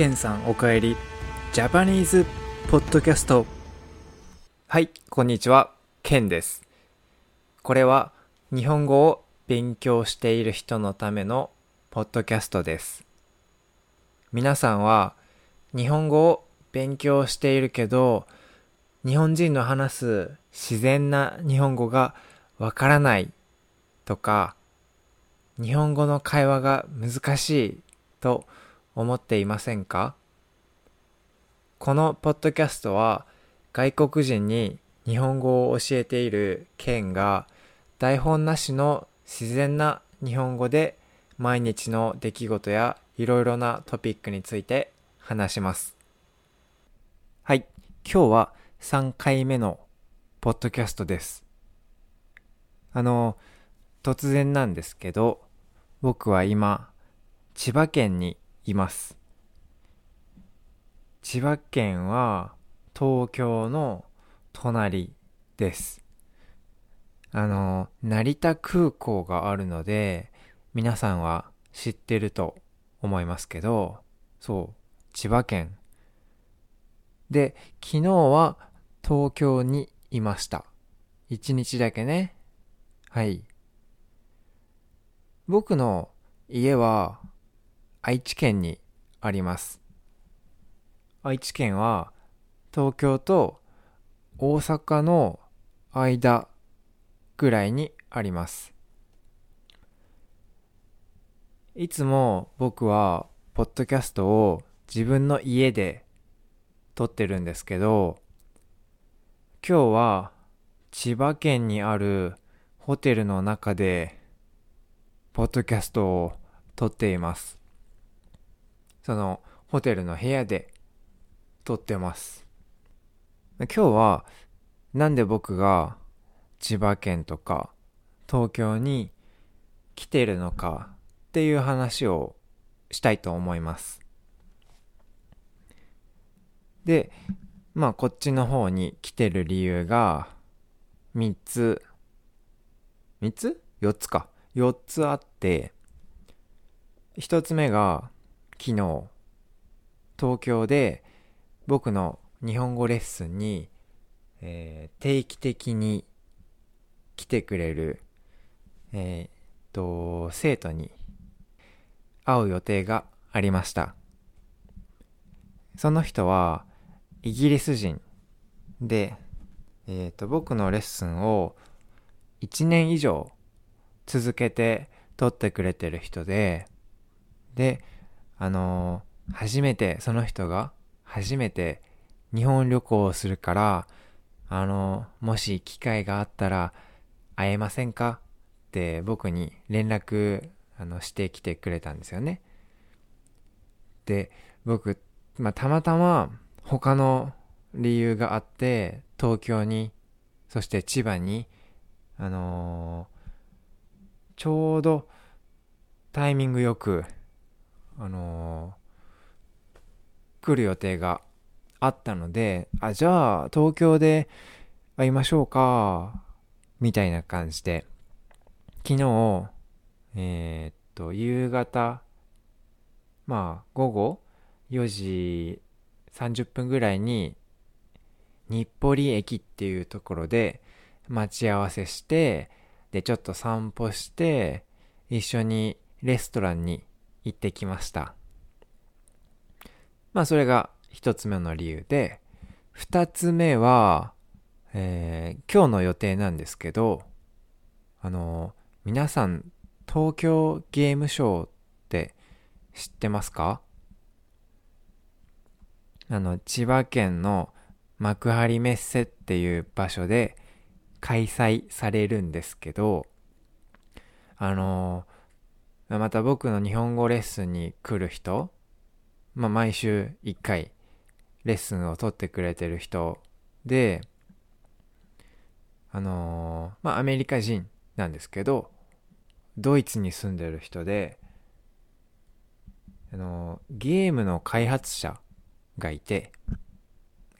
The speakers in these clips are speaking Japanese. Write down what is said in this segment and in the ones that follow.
ケンさんおかえり。ジャパニーズポッドキャスト。はいこんにちは。ケンです。これは日本語を勉強している人のためのポッドキャストです。皆さんは日本語を勉強しているけど日本人の話す自然な日本語がわからないとか日本語の会話が難しいと思思っていませんか？このポッドキャストは外国人に日本語を教えているケンが台本なしの自然な日本語で毎日の出来事やいろいろなトピックについて話します。はい、今日は3回目のポッドキャストです。あの、突然なんですけど、僕は今、千葉県にいます。千葉県は東京の隣です。あの、成田空港があるので、皆さんは知ってると思いますけど、そう、千葉県。で、昨日は東京にいました。一日だけね。はい。僕の家は愛知県にあります。愛知県は東京と大阪の間ぐらいにあります。いつも僕はポッドキャストを自分の家で撮ってるんですけど、今日は千葉県にあるホテルの中でポッドキャストを撮っています。そのホテルの部屋で撮ってます。今日はなんで僕が千葉県とか東京に来てるのかっていう話をしたいと思います。で、まあこっちの方に来てる理由が3つ、3つ ?4 つか。4つあって、1つ目が昨日、東京で僕の日本語レッスンに、えー、定期的に来てくれる、えー、っと、生徒に会う予定がありました。その人はイギリス人で、えー、っと、僕のレッスンを1年以上続けて撮ってくれてる人で、で、あのー、初めて、その人が初めて日本旅行をするから、あのー、もし機会があったら会えませんか？って僕に連絡あのしてきてくれたんですよね。で、僕、まあ、たまたま他の理由があって、東京に、そして千葉に、あのーちょうどタイミングよく、あのー、来る予定があったので、あ、じゃあ東京で会いましょうか、みたいな感じで、昨日、えー、っと、夕方、まあ午後4時30分ぐらいに日暮里駅っていうところで待ち合わせして、で、ちょっと散歩して、一緒にレストランに行ってきました。まあ、それが一つ目の理由で、二つ目は、えー、今日の予定なんですけど、あの、皆さん、東京ゲームショーって知ってますか？あの、千葉県の幕張メッセっていう場所で、開催されるんですけど、あのー、また僕の日本語レッスンに来る人、まあ、毎週1回レッスンを取ってくれてる人で、あのー、まあ、アメリカ人なんですけど、ドイツに住んでる人で、あのー、ゲームの開発者がいて、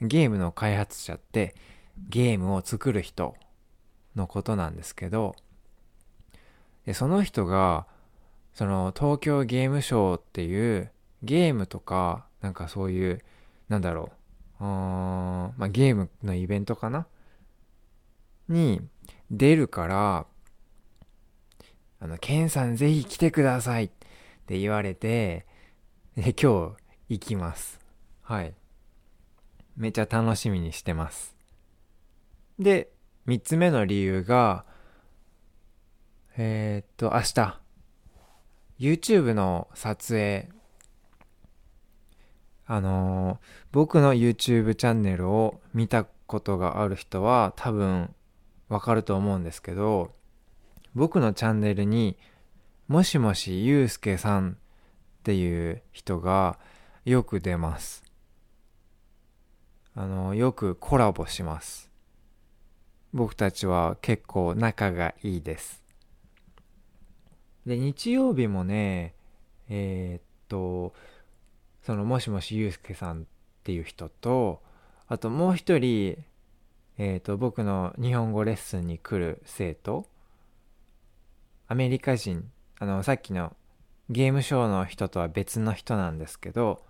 ゲームの開発者ってゲームを作る人のことなんですけど、でその人が、その東京ゲームショウっていうゲームとかなんかそういう、なんだろう、あまあ、ゲームのイベントかな？に出るから、あの、ケンさんぜひ来てくださいって言われて、で、今日行きます。はい。めっちゃ楽しみにしてます。で、三つ目の理由が、えー、っと、明日、YouTube の撮影、あのー、僕の YouTube チャンネルを見たことがある人は多分わかると思うんですけど、僕のチャンネルにもしもしゆうすけさんっていう人がよく出ます。あの、よくコラボします。僕たちは結構仲がいいです。で、日曜日もね、えー、っと、そのもしもしゆうすけさんっていう人と、あともう一人、えー、っと、僕の日本語レッスンに来る生徒、アメリカ人、あの、さっきのゲームショーの人とは別の人なんですけど、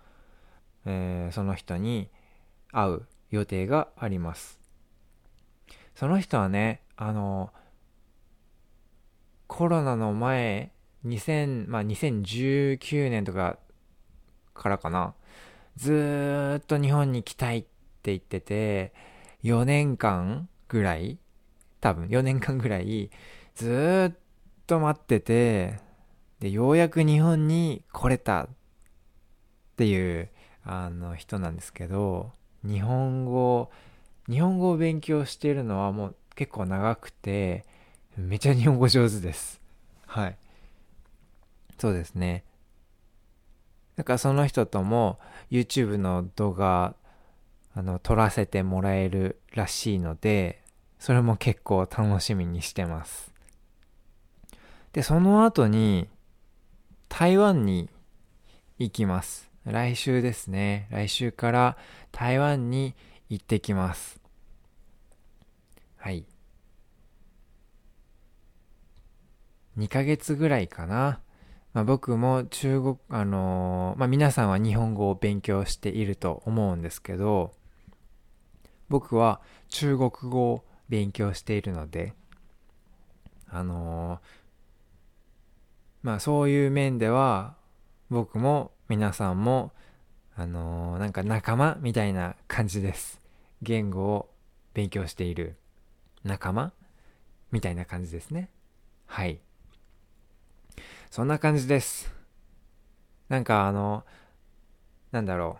えー、その人に会う予定があります。その人はね、あの、コロナの前、2000、まあ、2019年とかからかな、ずーっと日本に来たいって言ってて、4年間ぐらい、多分4年間ぐらい、ずーっと待ってて、で、ようやく日本に来れたっていう、あの人なんですけど、日本語、日本語を勉強しているのはもう結構長くて、めちゃ日本語上手です。はい。そうですね。だかその人とも YouTube の動画、あの、撮らせてもらえるらしいので、それも結構楽しみにしてます。で、その後に、台湾に行きます。来週ですね。来週から台湾に行ってきます。はい。2ヶ月ぐらいかな。まあ、僕も中国、あのー、まあ、皆さんは日本語を勉強していると思うんですけど、僕は中国語を勉強しているので、あのーまあそういう面では僕も皆さんもあのー、なんか仲間みたいな感じです。言語を勉強している仲間みたいな感じですね。はい。そんな感じです。なんかあの、なんだろ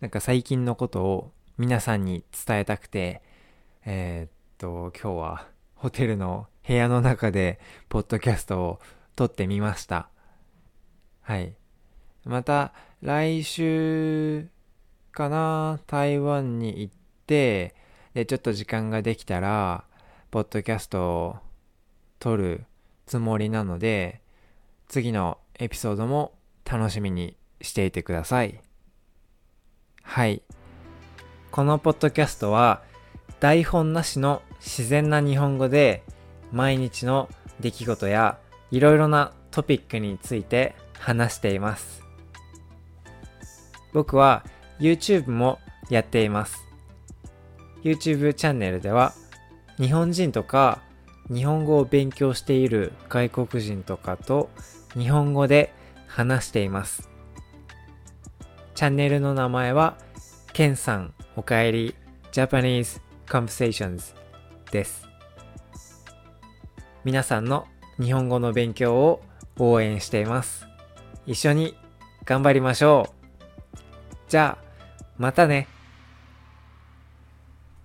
う。なんか最近のことを皆さんに伝えたくて、えー、っと、今日はホテルの部屋の中で、ポッドキャストを撮ってみました。はい。また、来週かな、台湾に行って、で、ちょっと時間ができたら、ポッドキャストを撮るつもりなので、次のエピソードも楽しみにしていてください。はい。このポッドキャストは、台本なしの自然な日本語で毎日の出来事やいろいろなトピックについて話しています。僕は YouTube もやっています。YouTube チャンネルでは日本人とか日本語を勉強している外国人とかと日本語で話しています。チャンネルの名前はケンさんおかえり Japanese Conversations です。皆さんの日本語の勉強を応援しています。一緒に頑張りましょう。じゃあ、またね。